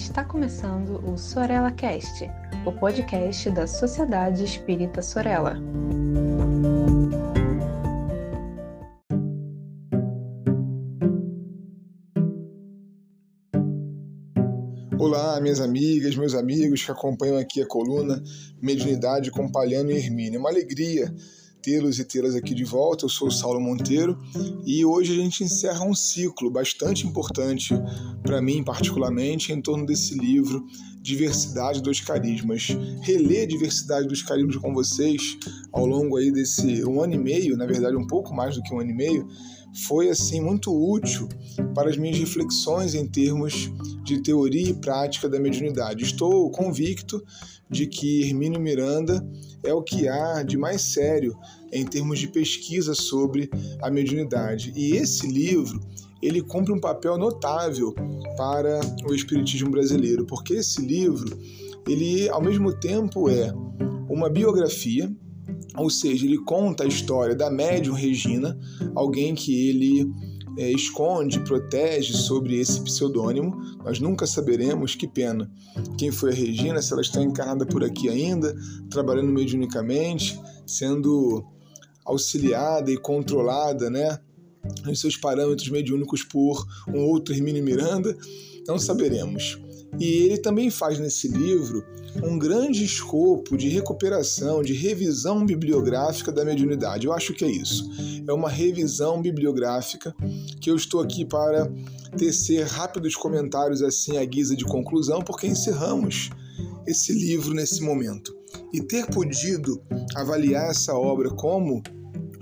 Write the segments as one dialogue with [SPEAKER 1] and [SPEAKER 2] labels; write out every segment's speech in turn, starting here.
[SPEAKER 1] Está começando o Sorella Cast, o podcast da Sociedade Espírita Sorella.
[SPEAKER 2] Olá, minhas amigas, meus amigos que acompanham aqui a coluna Mediunidade com Palhano e Hermínio. É uma alegria tê-los e tê-las aqui de volta. Eu sou o Saulo Monteiro e hoje a gente encerra um ciclo bastante importante para mim, particularmente, em torno desse livro Diversidade dos Carismas. Reler Diversidade dos Carismas com vocês ao longo aí desse um ano e meio, na verdade um pouco mais do que um ano e meio, foi assim muito útil para as minhas reflexões em termos de teoria e prática da mediunidade. Estou convicto de que Hermínio Miranda é o que há de mais sério em termos de pesquisa sobre a mediunidade. E esse livro, ele cumpre um papel notável para o espiritismo brasileiro, porque esse livro, ele ao mesmo tempo é uma biografia ou seja, ele conta a história da médium Regina, alguém que ele é, esconde, protege sobre esse pseudônimo. Nós nunca saberemos, que pena, quem foi a Regina, se ela está encarnada por aqui ainda, trabalhando mediunicamente, sendo auxiliada e controlada, né, nos seus parâmetros mediúnicos por um outro Hermínio Miranda, não saberemos. E ele também faz nesse livro um grande escopo de recuperação, de revisão bibliográfica da mediunidade. Eu acho que é isso. É uma revisão bibliográfica que eu estou aqui para tecer rápidos comentários assim à guisa de conclusão, porque encerramos esse livro nesse momento. E ter podido avaliar essa obra como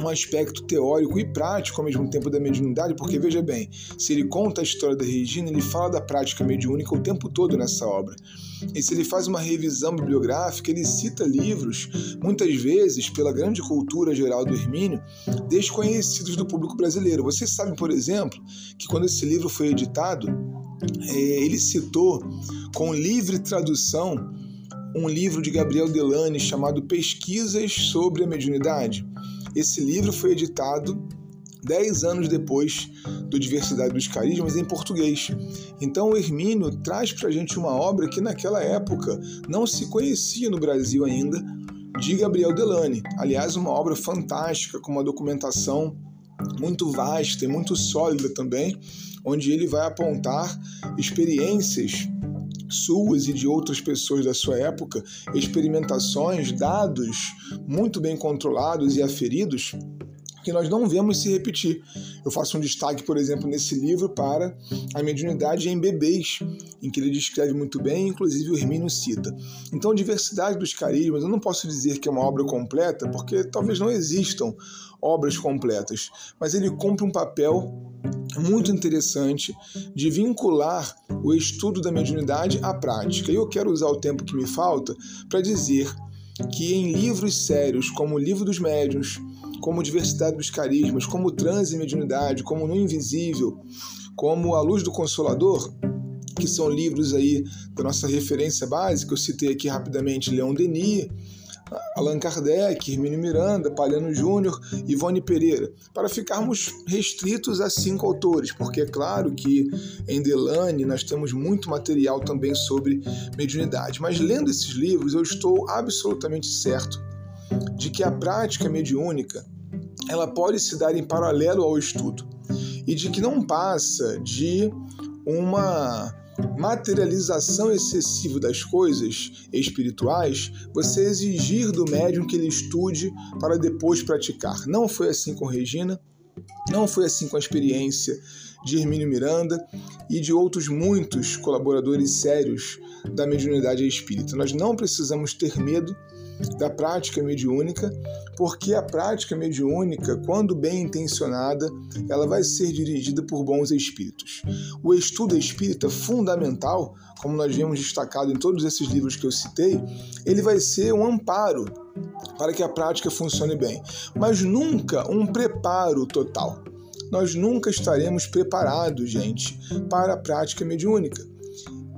[SPEAKER 2] um aspecto teórico e prático ao mesmo tempo da mediunidade, porque veja bem, se ele conta a história da Regina, ele fala da prática mediúnica o tempo todo nessa obra. E se ele faz uma revisão bibliográfica, ele cita livros, muitas vezes, pela grande cultura geral do Hermínio, desconhecidos do público brasileiro. Vocês sabem, por exemplo, que quando esse livro foi editado, é, ele citou com livre tradução um livro de Gabriel Delane chamado Pesquisas sobre a Mediunidade. Esse livro foi editado dez anos depois do Diversidade dos Carismas em português. Então o Hermínio traz para a gente uma obra que naquela época não se conhecia no Brasil ainda, de Gabriel Delane. Aliás, uma obra fantástica, com uma documentação muito vasta e muito sólida também, onde ele vai apontar experiências suas e de outras pessoas da sua época, experimentações, dados muito bem controlados e aferidos que nós não vemos se repetir. Eu faço um destaque, por exemplo, nesse livro para a mediunidade em bebês, em que ele descreve muito bem, inclusive o Hermínio cita. Então, diversidade dos carismas, eu não posso dizer que é uma obra completa, porque talvez não existam obras completas, mas ele cumpre um papel muito interessante de vincular o estudo da mediunidade à prática. E eu quero usar o tempo que me falta para dizer que em livros sérios como o Livro dos Médiuns, como Diversidade dos Carismas, como Transe e Mediunidade, como No Invisível, como A Luz do Consolador, que são livros aí da nossa referência básica, eu citei aqui rapidamente Leon Denis, Allan Kardec, Hermínio Miranda, Palhano Júnior, Ivone Pereira, para ficarmos restritos a cinco autores, porque é claro que em Delane nós temos muito material também sobre mediunidade. Mas lendo esses livros, eu estou absolutamente certo de que a prática mediúnica ela pode se dar em paralelo ao estudo e de que não passa de uma materialização excessiva das coisas espirituais, você exigir do médium que ele estude para depois praticar. Não foi assim com Regina, não foi assim com a experiência de Hermínio Miranda e de outros muitos colaboradores sérios da mediunidade espírita. Nós não precisamos ter medo da prática mediúnica, porque a prática mediúnica, quando bem intencionada, ela vai ser dirigida por bons espíritos. O estudo espírita fundamental, como nós vemos destacado em todos esses livros que eu citei, ele vai ser um amparo para que a prática funcione bem, mas nunca um preparo total. Nós nunca estaremos preparados, gente, para a prática mediúnica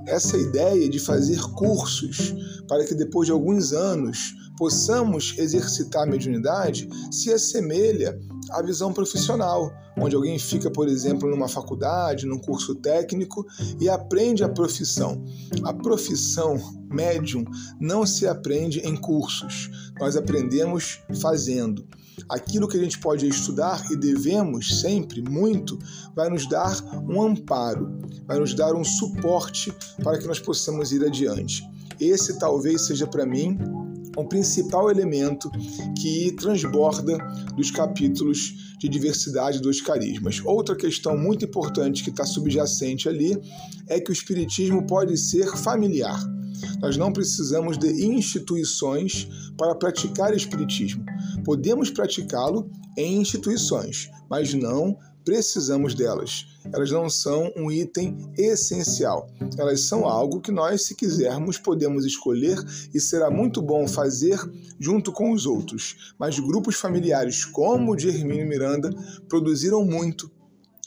[SPEAKER 2] essa ideia de fazer cursos para que depois de alguns anos possamos exercitar a mediunidade se assemelha a visão profissional, onde alguém fica, por exemplo, numa faculdade, num curso técnico e aprende a profissão. A profissão médium não se aprende em cursos, nós aprendemos fazendo. Aquilo que a gente pode estudar e devemos sempre muito vai nos dar um amparo, vai nos dar um suporte para que nós possamos ir adiante. Esse talvez seja para mim o principal elemento que transborda dos capítulos de diversidade dos carismas. Outra questão muito importante que está subjacente ali é que o Espiritismo pode ser familiar. Nós não precisamos de instituições para praticar Espiritismo. Podemos praticá-lo em instituições, mas não precisamos delas. Elas não são um item essencial. Elas são algo que nós, se quisermos, podemos escolher e será muito bom fazer junto com os outros. Mas grupos familiares como o de Hermínio Miranda produziram muito,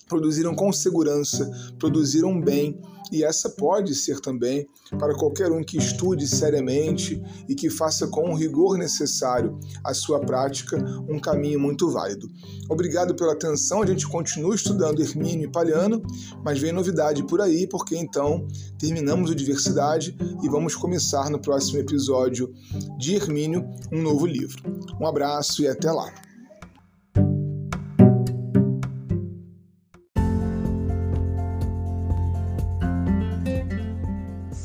[SPEAKER 2] produziram com segurança, produziram bem e essa pode ser também para qualquer um que estude seriamente e que faça com o rigor necessário a sua prática um caminho muito válido. Obrigado pela atenção, a gente continua estudando Hermínio e Palhano, mas vem novidade por aí, porque então terminamos o Diversidade e vamos começar no próximo episódio de Hermínio um novo livro. Um abraço e até lá!